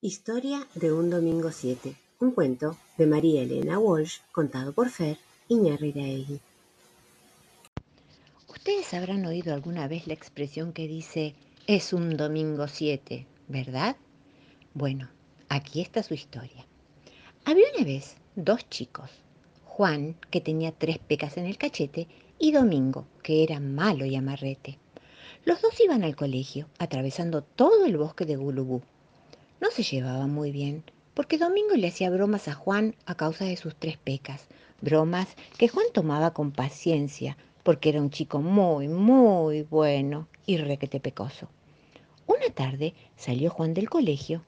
Historia de un domingo 7. Un cuento de María Elena Walsh contado por Fer Iñárritu. Ustedes habrán oído alguna vez la expresión que dice es un domingo 7, ¿verdad? Bueno, aquí está su historia. Había una vez dos chicos, Juan, que tenía tres pecas en el cachete, y Domingo, que era malo y amarrete. Los dos iban al colegio, atravesando todo el bosque de Gulubú no se llevaban muy bien, porque Domingo le hacía bromas a Juan a causa de sus tres pecas, bromas que Juan tomaba con paciencia, porque era un chico muy, muy bueno y requete pecoso. Una tarde salió Juan del colegio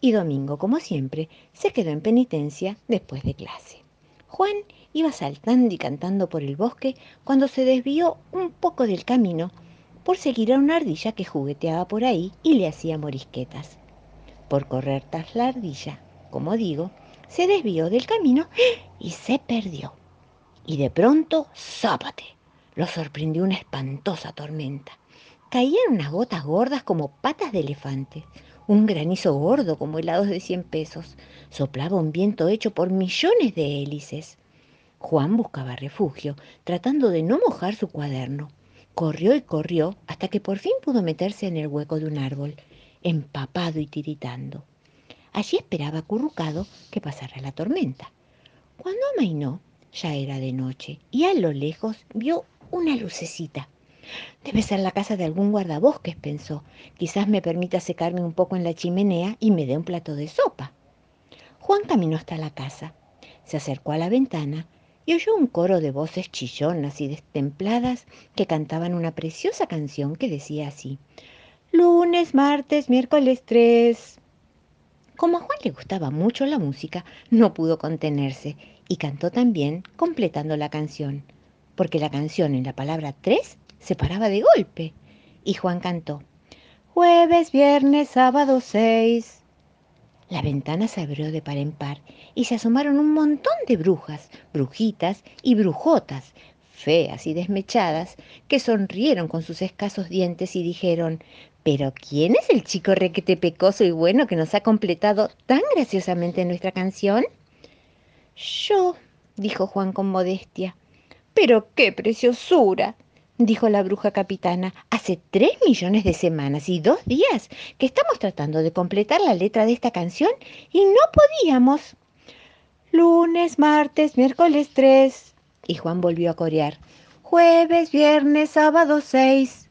y Domingo, como siempre, se quedó en penitencia después de clase. Juan iba saltando y cantando por el bosque cuando se desvió un poco del camino por seguir a una ardilla que jugueteaba por ahí y le hacía morisquetas por correr tras la ardilla, como digo, se desvió del camino y se perdió. Y de pronto, zápate, lo sorprendió una espantosa tormenta. Caían unas gotas gordas como patas de elefante, un granizo gordo como helados de cien pesos. Soplaba un viento hecho por millones de hélices. Juan buscaba refugio, tratando de no mojar su cuaderno. Corrió y corrió hasta que por fin pudo meterse en el hueco de un árbol empapado y tiritando. Allí esperaba acurrucado que pasara la tormenta. Cuando amainó, ya era de noche y a lo lejos vio una lucecita. Debe ser la casa de algún guardabosques, pensó. Quizás me permita secarme un poco en la chimenea y me dé un plato de sopa. Juan caminó hasta la casa, se acercó a la ventana y oyó un coro de voces chillonas y destempladas que cantaban una preciosa canción que decía así lunes, martes, miércoles 3. Como a Juan le gustaba mucho la música, no pudo contenerse y cantó también completando la canción, porque la canción en la palabra tres se paraba de golpe. Y Juan cantó, jueves, viernes, sábado 6. La ventana se abrió de par en par y se asomaron un montón de brujas, brujitas y brujotas, feas y desmechadas, que sonrieron con sus escasos dientes y dijeron, pero ¿quién es el chico requete pecoso y bueno que nos ha completado tan graciosamente nuestra canción? Yo, dijo Juan con modestia. Pero qué preciosura, dijo la bruja capitana. Hace tres millones de semanas y dos días que estamos tratando de completar la letra de esta canción y no podíamos. Lunes, martes, miércoles tres. Y Juan volvió a corear. Jueves, viernes, sábado seis.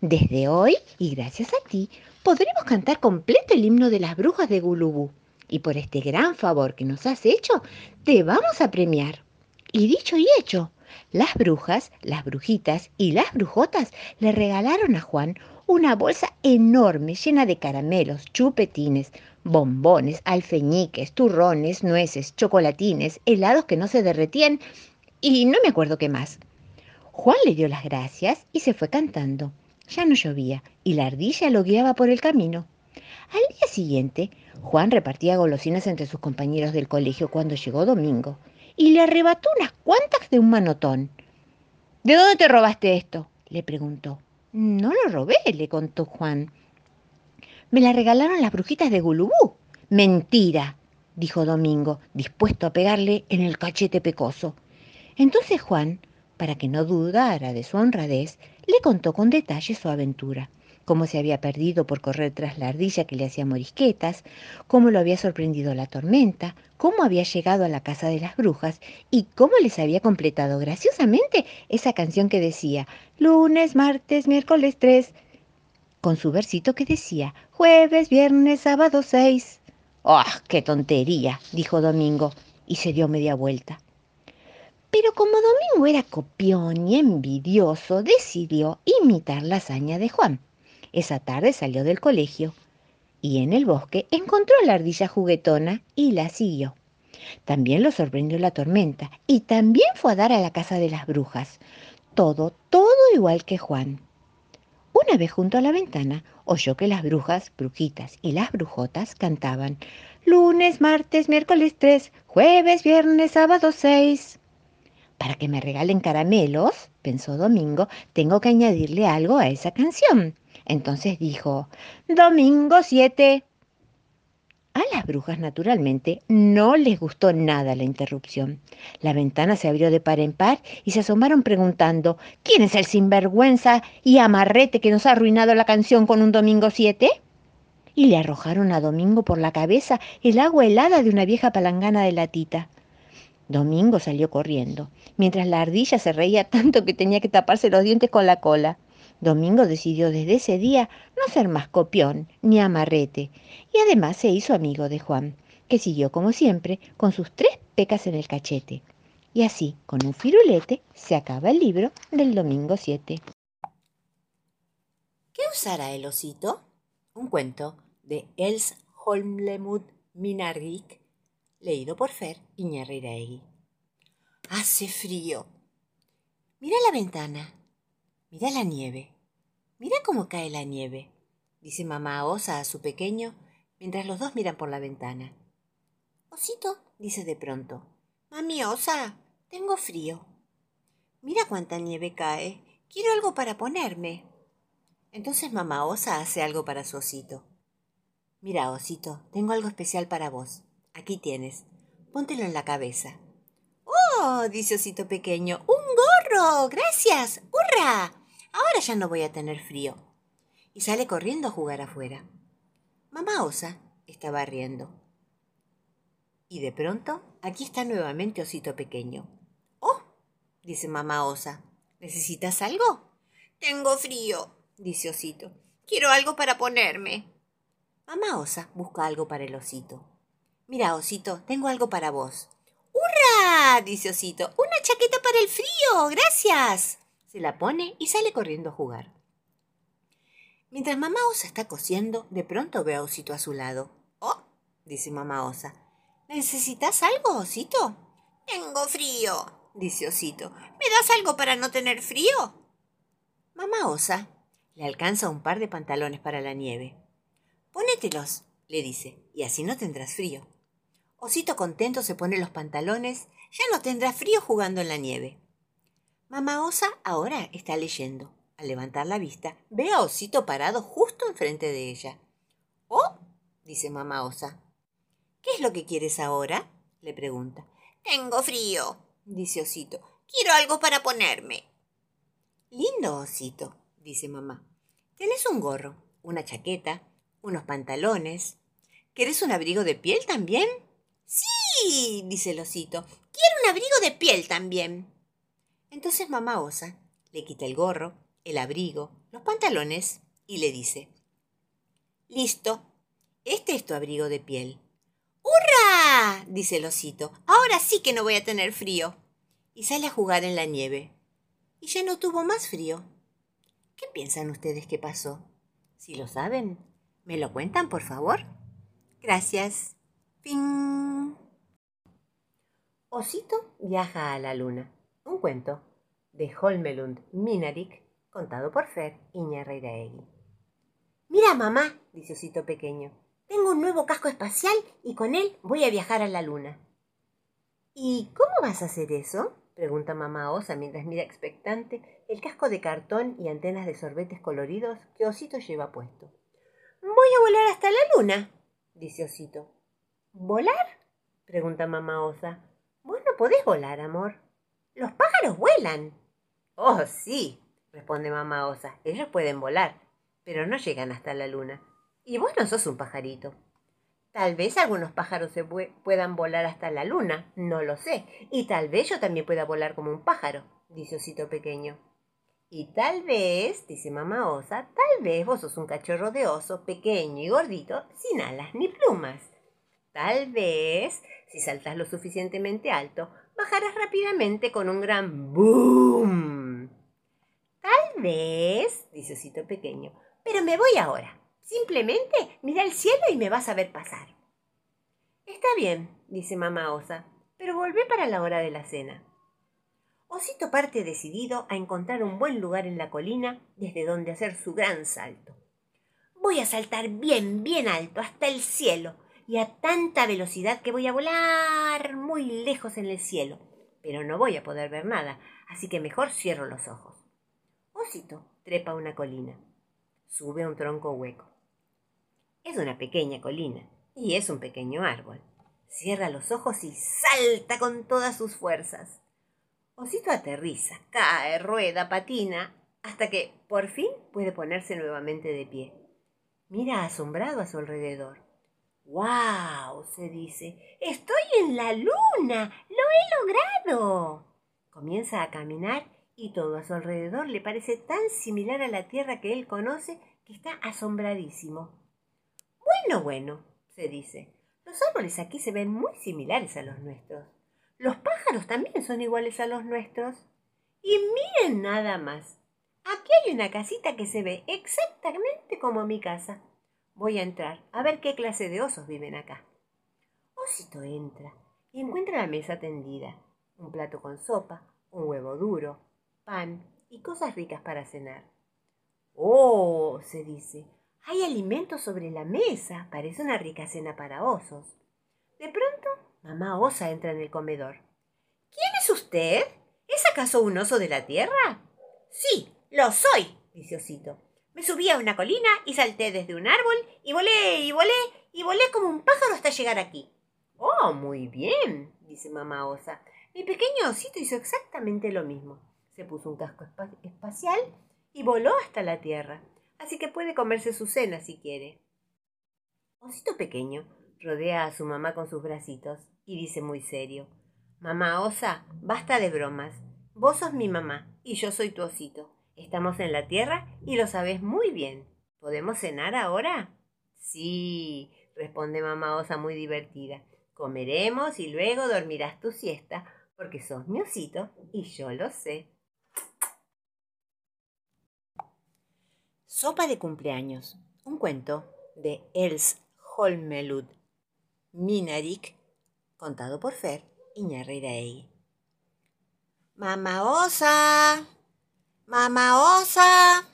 Desde hoy, y gracias a ti, podremos cantar completo el himno de las brujas de Gulubú. Y por este gran favor que nos has hecho, te vamos a premiar. Y dicho y hecho, las brujas, las brujitas y las brujotas le regalaron a Juan una bolsa enorme llena de caramelos, chupetines, bombones, alfeñiques, turrones, nueces, chocolatines, helados que no se derretían y no me acuerdo qué más. Juan le dio las gracias y se fue cantando. Ya no llovía y la ardilla lo guiaba por el camino. Al día siguiente, Juan repartía golosinas entre sus compañeros del colegio cuando llegó Domingo y le arrebató unas cuantas de un manotón. ¿De dónde te robaste esto? le preguntó. No lo robé, le contó Juan. Me la regalaron las brujitas de Gulubú. Mentira, dijo Domingo, dispuesto a pegarle en el cachete pecoso. Entonces Juan para que no dudara de su honradez, le contó con detalle su aventura, cómo se había perdido por correr tras la ardilla que le hacía morisquetas, cómo lo había sorprendido la tormenta, cómo había llegado a la casa de las brujas y cómo les había completado graciosamente esa canción que decía lunes, martes, miércoles tres, con su versito que decía jueves, viernes, sábado seis. ¡Ah, qué tontería! dijo Domingo y se dio media vuelta. Pero como Domingo era copión y envidioso, decidió imitar la hazaña de Juan. Esa tarde salió del colegio y en el bosque encontró a la ardilla juguetona y la siguió. También lo sorprendió la tormenta y también fue a dar a la casa de las brujas. Todo, todo igual que Juan. Una vez junto a la ventana oyó que las brujas, brujitas y las brujotas cantaban lunes, martes, miércoles tres, jueves, viernes, sábado seis. Para que me regalen caramelos, pensó Domingo, tengo que añadirle algo a esa canción. Entonces dijo, Domingo 7. brujas, naturalmente, no les gustó nada la interrupción. La ventana se abrió de par en par y se asomaron preguntando ¿Quién es el sinvergüenza y amarrete que nos ha arruinado la canción con un domingo 7? Y le arrojaron a Domingo por la cabeza el agua helada de una vieja palangana de latita. Domingo salió corriendo, mientras la ardilla se reía tanto que tenía que taparse los dientes con la cola. Domingo decidió desde ese día no ser más copión ni amarrete, y además se hizo amigo de Juan, que siguió como siempre con sus tres pecas en el cachete. Y así, con un firulete, se acaba el libro del domingo 7. ¿Qué usará el osito? Un cuento de Els Holmlemud Minarvik, leído por Fer Iñarreiraegui. Hace frío. Mira la ventana. Mira la nieve. Mira cómo cae la nieve, dice mamá Osa a su pequeño mientras los dos miran por la ventana. Osito, dice de pronto. Mami Osa, tengo frío. Mira cuánta nieve cae. Quiero algo para ponerme. Entonces mamá Osa hace algo para su osito. Mira, osito, tengo algo especial para vos. Aquí tienes. Póntelo en la cabeza. ¡Oh! dice osito pequeño. ¡Un gorro! ¡Gracias! ¡Hurra! Ahora ya no voy a tener frío. Y sale corriendo a jugar afuera. Mamá Osa estaba riendo. Y de pronto, aquí está nuevamente Osito Pequeño. ¡Oh! dice mamá Osa. ¿Necesitas algo? Tengo frío, dice Osito. Quiero algo para ponerme. Mamá Osa busca algo para el osito. Mira, Osito, tengo algo para vos. ¡Hurra! dice Osito. Una chaqueta para el frío. Gracias se la pone y sale corriendo a jugar. Mientras mamá Osa está cosiendo, de pronto ve a Osito a su lado. Oh, dice mamá Osa, ¿necesitas algo, Osito? Tengo frío, dice Osito. ¿Me das algo para no tener frío? Mamá Osa le alcanza un par de pantalones para la nieve. Ponételos, le dice, y así no tendrás frío. Osito contento se pone los pantalones, ya no tendrá frío jugando en la nieve. Mamá Osa ahora está leyendo. Al levantar la vista, ve a Osito parado justo enfrente de ella. ¡Oh! dice mamá Osa. ¿Qué es lo que quieres ahora? le pregunta. Tengo frío, dice Osito. Quiero algo para ponerme. Lindo, Osito, dice mamá. Tienes un gorro, una chaqueta, unos pantalones. ¿Quieres un abrigo de piel también? Dice el osito. Quiero un abrigo de piel también. Entonces mamá Osa le quita el gorro, el abrigo, los pantalones y le dice, Listo, este es tu abrigo de piel. ¡Hurra! dice el osito, ahora sí que no voy a tener frío. Y sale a jugar en la nieve. Y ya no tuvo más frío. ¿Qué piensan ustedes que pasó? Si lo saben, ¿me lo cuentan, por favor? Gracias. Fin. Osito viaja a la luna. Un cuento de Holmelund Minarik, contado por Fer Iñarreiraegui. Mira, mamá, dice Osito pequeño, tengo un nuevo casco espacial y con él voy a viajar a la luna. ¿Y cómo vas a hacer eso? pregunta mamá Osa mientras mira expectante el casco de cartón y antenas de sorbetes coloridos que Osito lleva puesto. Voy a volar hasta la luna, dice Osito. ¿Volar? pregunta mamá Osa. Podés volar, amor. Los pájaros vuelan. Oh, sí, responde mamá Osa. Ellos pueden volar, pero no llegan hasta la luna. Y vos no sos un pajarito. Tal vez algunos pájaros se puedan volar hasta la luna, no lo sé. Y tal vez yo también pueda volar como un pájaro, dice Osito pequeño. Y tal vez, dice mamá Osa, tal vez vos sos un cachorro de oso pequeño y gordito, sin alas ni plumas. Tal vez, si saltas lo suficientemente alto, bajarás rápidamente con un gran boom. Tal vez, dice Osito pequeño, pero me voy ahora. Simplemente mira el cielo y me vas a ver pasar. Está bien, dice mamá Osa, pero volvé para la hora de la cena. Osito parte decidido a encontrar un buen lugar en la colina desde donde hacer su gran salto. Voy a saltar bien, bien alto, hasta el cielo, y a tanta velocidad que voy a volar muy lejos en el cielo, pero no voy a poder ver nada, así que mejor cierro los ojos. Osito trepa una colina, sube un tronco hueco. Es una pequeña colina Y es un pequeño árbol. Cierra los ojos y salta con todas sus fuerzas. Osito aterriza, cae, rueda, patina, hasta que por fin puede ponerse nuevamente de pie. Mira asombrado a su alrededor. ¡Wow! se dice. ¡Estoy en la luna! ¡Lo he logrado! Comienza a caminar y todo a su alrededor le parece tan similar a la tierra que él conoce que está asombradísimo. Bueno, bueno, se dice. Los árboles aquí se ven muy similares a los nuestros. Los pájaros también son iguales a los nuestros. Y miren nada más. Aquí hay una casita que se ve exactamente como mi casa. Voy a entrar a ver qué clase de osos viven acá. Osito entra y encuentra la mesa tendida, un plato con sopa, un huevo duro, pan y cosas ricas para cenar. Oh, se dice, hay alimentos sobre la mesa. Parece una rica cena para osos. De pronto, mamá osa entra en el comedor. ¿Quién es usted? ¿Es acaso un oso de la tierra? Sí, lo soy, dice Osito. Me subí a una colina y salté desde un árbol y volé y volé y volé como un pájaro hasta llegar aquí. Oh, muy bien, dice mamá osa. Mi pequeño osito hizo exactamente lo mismo. Se puso un casco espacial y voló hasta la tierra. Así que puede comerse su cena si quiere. Osito pequeño rodea a su mamá con sus bracitos y dice muy serio Mamá osa, basta de bromas. Vos sos mi mamá y yo soy tu osito. Estamos en la tierra y lo sabes muy bien. ¿Podemos cenar ahora? Sí, responde mamá osa muy divertida. Comeremos y luego dormirás tu siesta, porque sos mi osito y yo lo sé. Sopa de cumpleaños. Un cuento de Els Holmelud Minarik, contado por Fer Iñarreiraegui. Mamá osa. Mamá osa.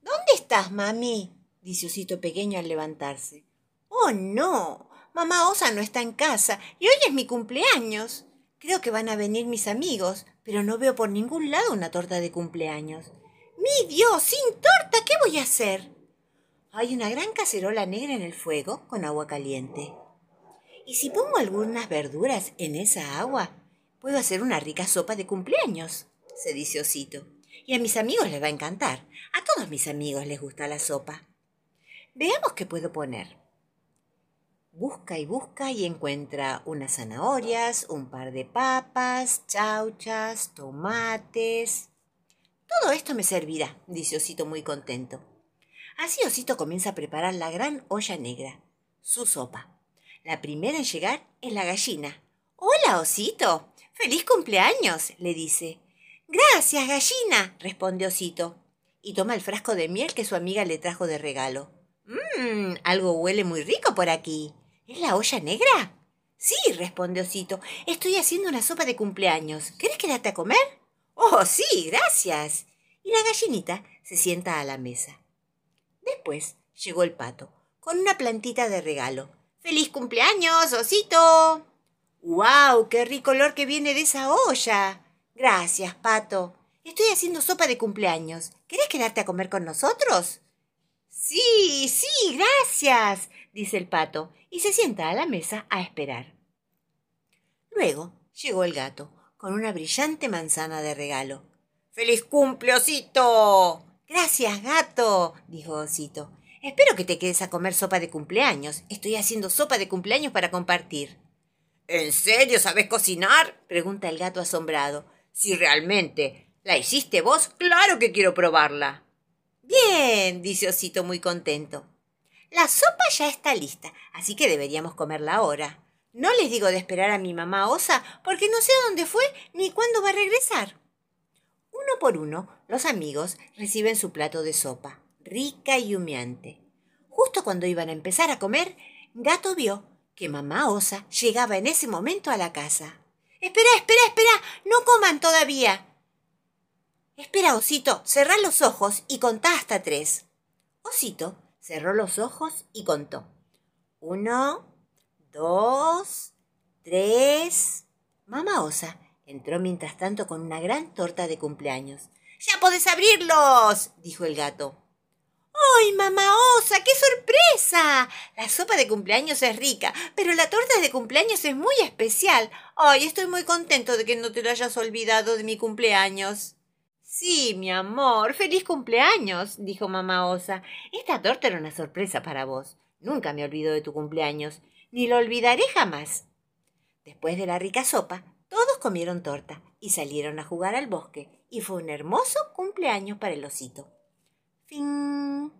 ¿Dónde estás, mami? dice Osito pequeño al levantarse. Oh, no. Mamá osa no está en casa y hoy es mi cumpleaños. Creo que van a venir mis amigos, pero no veo por ningún lado una torta de cumpleaños. ¡Mi Dios! ¡Sin torta! ¿Qué voy a hacer? Hay una gran cacerola negra en el fuego con agua caliente. ¿Y si pongo algunas verduras en esa agua? Puedo hacer una rica sopa de cumpleaños, se dice Osito. Y a mis amigos les va a encantar. A todos mis amigos les gusta la sopa. Veamos qué puedo poner. Busca y busca y encuentra unas zanahorias, un par de papas, chauchas, tomates. Todo esto me servirá, dice Osito muy contento. Así Osito comienza a preparar la gran olla negra, su sopa. La primera en llegar es la gallina. Hola, Osito. Feliz cumpleaños, le dice. Gracias, gallina, responde Osito, y toma el frasco de miel que su amiga le trajo de regalo. Mmm, algo huele muy rico por aquí. ¿Es la olla negra? Sí, responde Osito. Estoy haciendo una sopa de cumpleaños. ¿Querés quedarte a comer? Oh, sí, gracias. Y la gallinita se sienta a la mesa. Después llegó el pato, con una plantita de regalo. ¡Feliz cumpleaños, Osito! ¡Guau! ¡Qué rico olor que viene de esa olla! Gracias, Pato. Estoy haciendo sopa de cumpleaños. ¿Querés quedarte a comer con nosotros? Sí, sí, gracias, dice el pato, y se sienta a la mesa a esperar. Luego llegó el gato, con una brillante manzana de regalo. ¡Feliz cumple, osito! Gracias, gato, dijo Osito. Espero que te quedes a comer sopa de cumpleaños. Estoy haciendo sopa de cumpleaños para compartir. ¿En serio sabes cocinar? pregunta el gato asombrado. Si realmente la hiciste vos, claro que quiero probarla. Bien, dice Osito muy contento. La sopa ya está lista, así que deberíamos comerla ahora. No les digo de esperar a mi mamá osa, porque no sé dónde fue ni cuándo va a regresar. Uno por uno, los amigos reciben su plato de sopa, rica y humeante. Justo cuando iban a empezar a comer, Gato vio que mamá osa llegaba en ese momento a la casa. Espera, espera, espera. No coman todavía. Espera, Osito, cerrá los ojos y contá hasta tres. Osito cerró los ojos y contó. Uno, dos, tres. Mamá Osa entró mientras tanto con una gran torta de cumpleaños. ¡Ya podés abrirlos! dijo el gato. ¡Ay, mamá osa! ¡Qué sorpresa! La sopa de cumpleaños es rica, pero la torta de cumpleaños es muy especial. Ay, estoy muy contento de que no te lo hayas olvidado de mi cumpleaños. Sí, mi amor, feliz cumpleaños, dijo mamá osa. Esta torta era una sorpresa para vos. Nunca me olvido de tu cumpleaños, ni lo olvidaré jamás. Después de la rica sopa, todos comieron torta y salieron a jugar al bosque, y fue un hermoso cumpleaños para el osito. Fin.